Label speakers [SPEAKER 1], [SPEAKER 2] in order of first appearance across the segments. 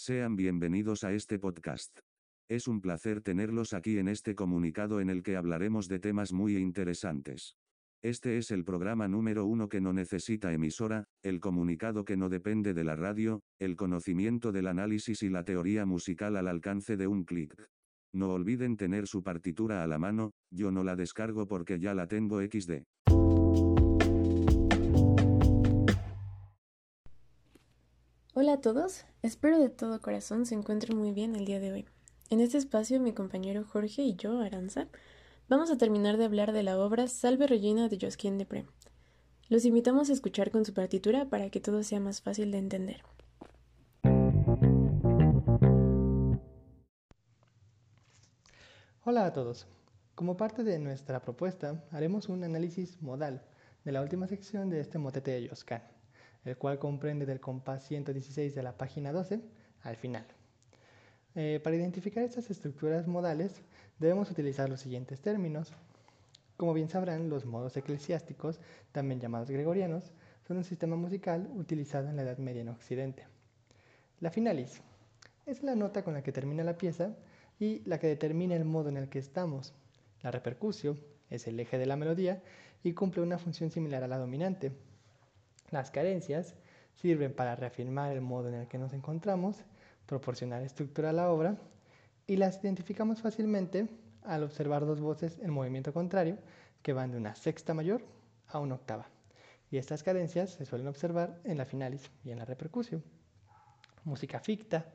[SPEAKER 1] Sean bienvenidos a este podcast. Es un placer tenerlos aquí en este comunicado en el que hablaremos de temas muy interesantes. Este es el programa número uno que no necesita emisora, el comunicado que no depende de la radio, el conocimiento del análisis y la teoría musical al alcance de un clic. No olviden tener su partitura a la mano, yo no la descargo porque ya la tengo XD.
[SPEAKER 2] Hola a todos, espero de todo corazón se encuentren muy bien el día de hoy. En este espacio mi compañero Jorge y yo, Aranza, vamos a terminar de hablar de la obra Salve Regina de Josquin Depré. Los invitamos a escuchar con su partitura para que todo sea más fácil de entender.
[SPEAKER 3] Hola a todos. Como parte de nuestra propuesta, haremos un análisis modal de la última sección de este motete de Josquin, el cual comprende del compás 116 de la página 12 al final. Eh, para identificar estas estructuras modales, debemos utilizar los siguientes términos. Como bien sabrán, los modos eclesiásticos, también llamados gregorianos, son un sistema musical utilizado en la Edad Media en Occidente. La finalis es la nota con la que termina la pieza y la que determina el modo en el que estamos. La repercusio es el eje de la melodía y cumple una función similar a la dominante. Las carencias sirven para reafirmar el modo en el que nos encontramos, proporcionar estructura a la obra y las identificamos fácilmente al observar dos voces en movimiento contrario que van de una sexta mayor a una octava. Y estas cadencias se suelen observar en la finalis y en la repercusio. Música ficta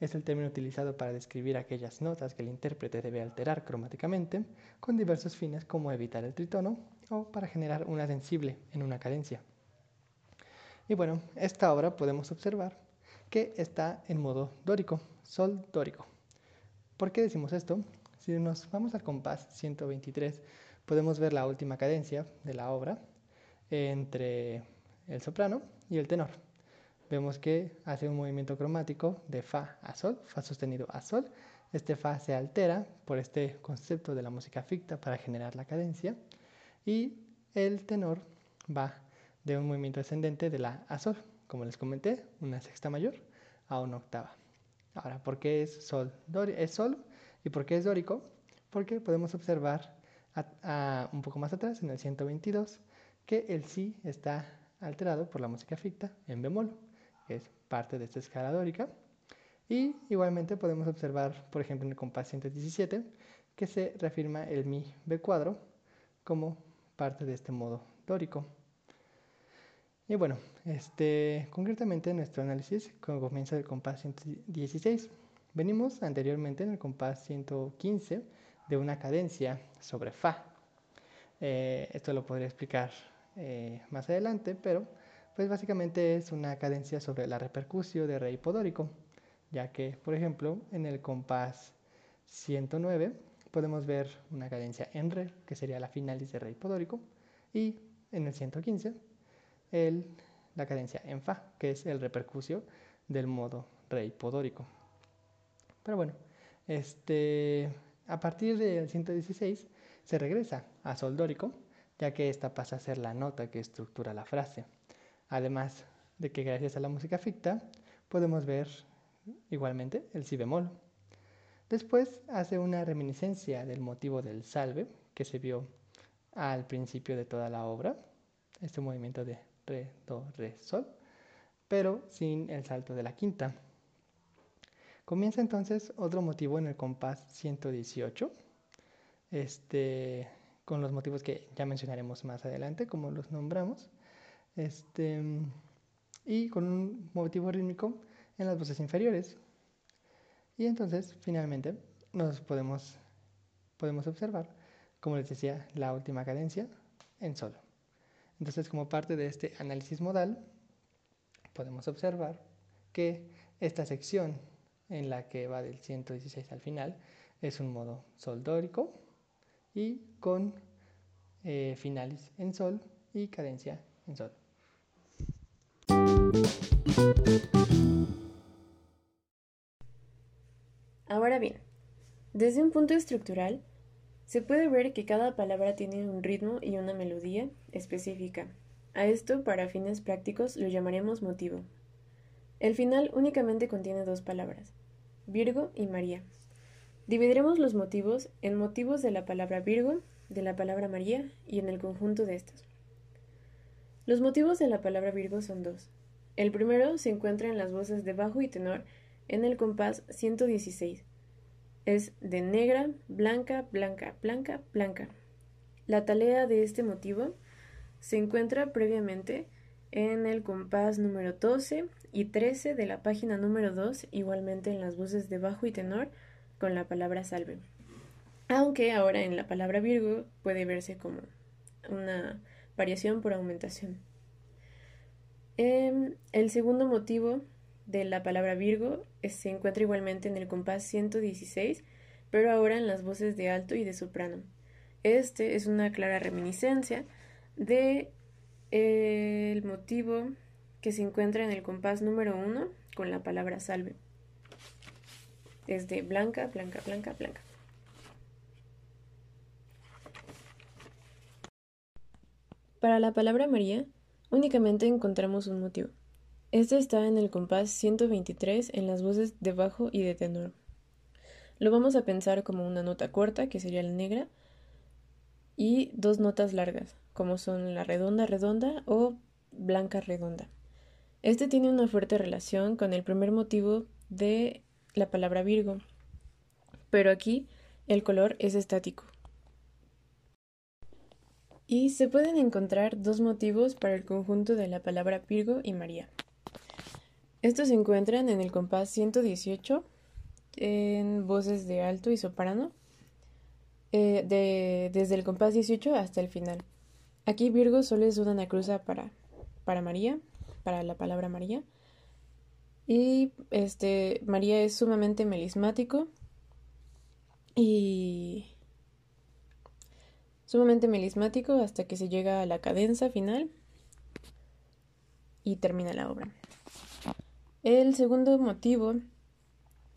[SPEAKER 3] es el término utilizado para describir aquellas notas que el intérprete debe alterar cromáticamente con diversos fines como evitar el tritono o para generar una sensible en una cadencia. Y bueno, esta obra podemos observar que está en modo dórico, sol dórico. ¿Por qué decimos esto? Si nos vamos al compás 123, podemos ver la última cadencia de la obra entre el soprano y el tenor vemos que hace un movimiento cromático de Fa a Sol, Fa sostenido a Sol. Este Fa se altera por este concepto de la música ficta para generar la cadencia y el tenor va de un movimiento ascendente de la a Sol, como les comenté, una sexta mayor a una octava. Ahora, ¿por qué es Sol? Es Sol y ¿por qué es dórico? Porque podemos observar un poco más atrás, en el 122, que el Si está alterado por la música ficta en bemol es parte de esta escala dórica. Y igualmente podemos observar, por ejemplo, en el compás 117, que se reafirma el mi b cuadro como parte de este modo dórico. Y bueno, este, concretamente nuestro análisis comienza del compás 116. Venimos anteriormente en el compás 115 de una cadencia sobre Fa. Eh, esto lo podría explicar eh, más adelante, pero pues básicamente es una cadencia sobre la repercusión de re hipodórico, ya que, por ejemplo, en el compás 109 podemos ver una cadencia en re, que sería la finalis de re hipodórico, y en el 115 el, la cadencia en fa, que es el repercusio del modo re hipodórico. Pero bueno, este, a partir del 116 se regresa a sol dórico, ya que esta pasa a ser la nota que estructura la frase. Además de que gracias a la música ficta podemos ver igualmente el si bemol. Después hace una reminiscencia del motivo del salve que se vio al principio de toda la obra, este movimiento de re, do, re, sol, pero sin el salto de la quinta. Comienza entonces otro motivo en el compás 118, este, con los motivos que ya mencionaremos más adelante, como los nombramos este, y con un motivo rítmico en las voces inferiores. Y entonces, finalmente, nos podemos, podemos observar, como les decía, la última cadencia en sol. Entonces, como parte de este análisis modal, podemos observar que esta sección en la que va del 116 al final es un modo sol dórico y con eh, finales en sol y cadencia en sol.
[SPEAKER 2] Ahora bien, desde un punto estructural, se puede ver que cada palabra tiene un ritmo y una melodía específica, A esto, para fines prácticos, lo llamaremos motivo. El final únicamente contiene dos palabras, Virgo y María. Dividiremos los motivos en motivos de la palabra Virgo, de la palabra María y en el conjunto de estos. Los motivos de la palabra Virgo son dos. El primero se encuentra en las voces de bajo y tenor en el compás 116. Es de negra, blanca, blanca, blanca, blanca. La talea de este motivo se encuentra previamente en el compás número 12 y 13 de la página número 2, igualmente en las voces de bajo y tenor con la palabra salve. Aunque ahora en la palabra Virgo puede verse como una variación por aumentación. Em, el segundo motivo de la palabra Virgo se encuentra igualmente en el compás 116, pero ahora en las voces de alto y de soprano. Este es una clara reminiscencia de eh, el motivo que se encuentra en el compás número 1 con la palabra salve. Es de blanca, blanca, blanca, blanca. Para la palabra María, únicamente encontramos un motivo. Este está en el compás 123 en las voces de bajo y de tenor. Lo vamos a pensar como una nota corta, que sería la negra, y dos notas largas, como son la redonda redonda o blanca redonda. Este tiene una fuerte relación con el primer motivo de la palabra Virgo, pero aquí el color es estático. Y se pueden encontrar dos motivos para el conjunto de la palabra Virgo y María. Estos se encuentran en el compás 118 en voces de alto y soprano, eh, desde el compás 18 hasta el final. Aquí Virgo solo es una anacruza para, para María, para la palabra María. Y este María es sumamente melismático y sumamente melismático hasta que se llega a la cadenza final y termina la obra. El segundo motivo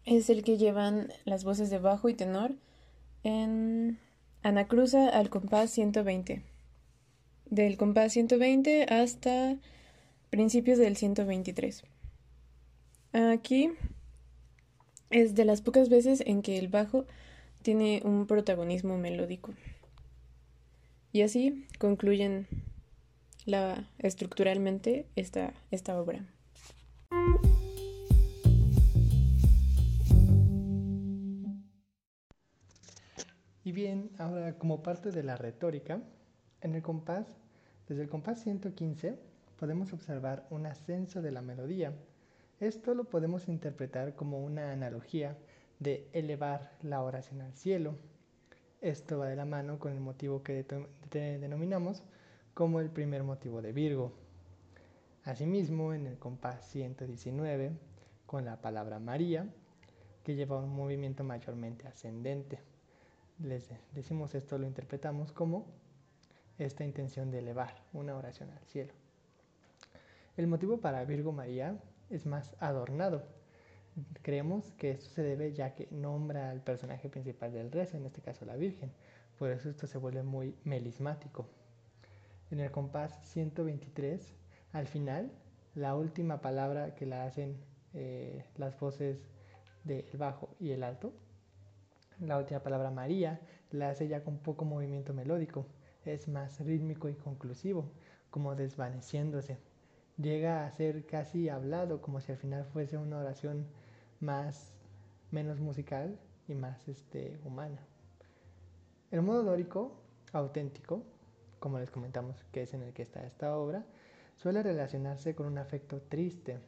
[SPEAKER 2] es el que llevan las voces de bajo y tenor en anacruza al compás 120. Del compás 120 hasta principios del 123. Aquí es de las pocas veces en que el bajo tiene un protagonismo melódico. Y así concluyen la, estructuralmente esta, esta obra.
[SPEAKER 3] Y bien, ahora como parte de la retórica, en el compás, desde el compás 115, podemos observar un ascenso de la melodía. Esto lo podemos interpretar como una analogía de elevar la oración al cielo esto va de la mano con el motivo que denominamos como el primer motivo de Virgo. Asimismo, en el compás 119, con la palabra María, que lleva un movimiento mayormente ascendente. Les decimos esto, lo interpretamos como esta intención de elevar una oración al cielo. El motivo para Virgo María es más adornado, Creemos que esto se debe ya que nombra al personaje principal del rezo, en este caso la Virgen. Por eso esto se vuelve muy melismático. En el compás 123, al final, la última palabra que la hacen eh, las voces del bajo y el alto, la última palabra María, la hace ya con poco movimiento melódico. Es más rítmico y conclusivo, como desvaneciéndose. Llega a ser casi hablado, como si al final fuese una oración más, menos musical y más este, humana. El modo dórico auténtico, como les comentamos que es en el que está esta obra, suele relacionarse con un afecto triste.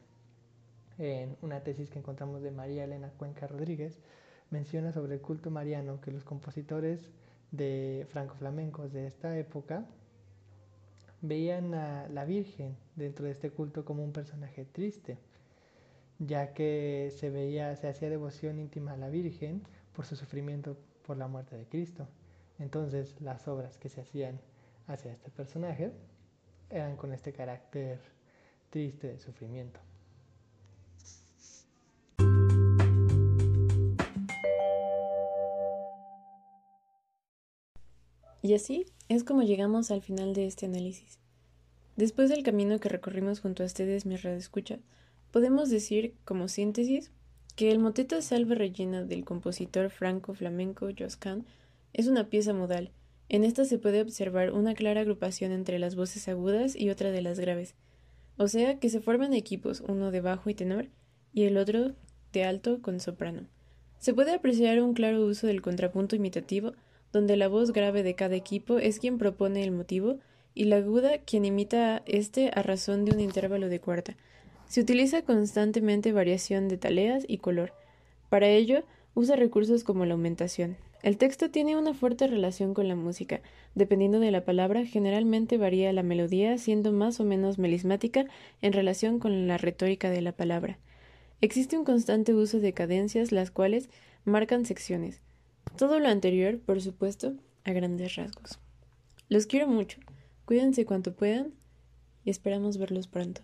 [SPEAKER 3] En una tesis que encontramos de María Elena Cuenca Rodríguez, menciona sobre el culto mariano que los compositores de franco-flamencos de esta época veían a la Virgen dentro de este culto como un personaje triste ya que se veía, se hacía devoción íntima a la Virgen por su sufrimiento por la muerte de Cristo. Entonces las obras que se hacían hacia este personaje eran con este carácter triste de sufrimiento.
[SPEAKER 2] Y así es como llegamos al final de este análisis. Después del camino que recorrimos junto a ustedes, mi escucha, podemos decir, como síntesis, que el moteto Salve Regina del compositor franco-flamenco Josquin es una pieza modal. En esta se puede observar una clara agrupación entre las voces agudas y otra de las graves, o sea que se forman equipos, uno de bajo y tenor y el otro de alto con soprano. Se puede apreciar un claro uso del contrapunto imitativo, donde la voz grave de cada equipo es quien propone el motivo y la aguda quien imita a este a razón de un intervalo de cuarta. Se utiliza constantemente variación de taleas y color. Para ello, usa recursos como la aumentación. El texto tiene una fuerte relación con la música. Dependiendo de la palabra, generalmente varía la melodía, siendo más o menos melismática en relación con la retórica de la palabra. Existe un constante uso de cadencias, las cuales marcan secciones. Todo lo anterior, por supuesto, a grandes rasgos. Los quiero mucho. Cuídense cuanto puedan y esperamos verlos pronto.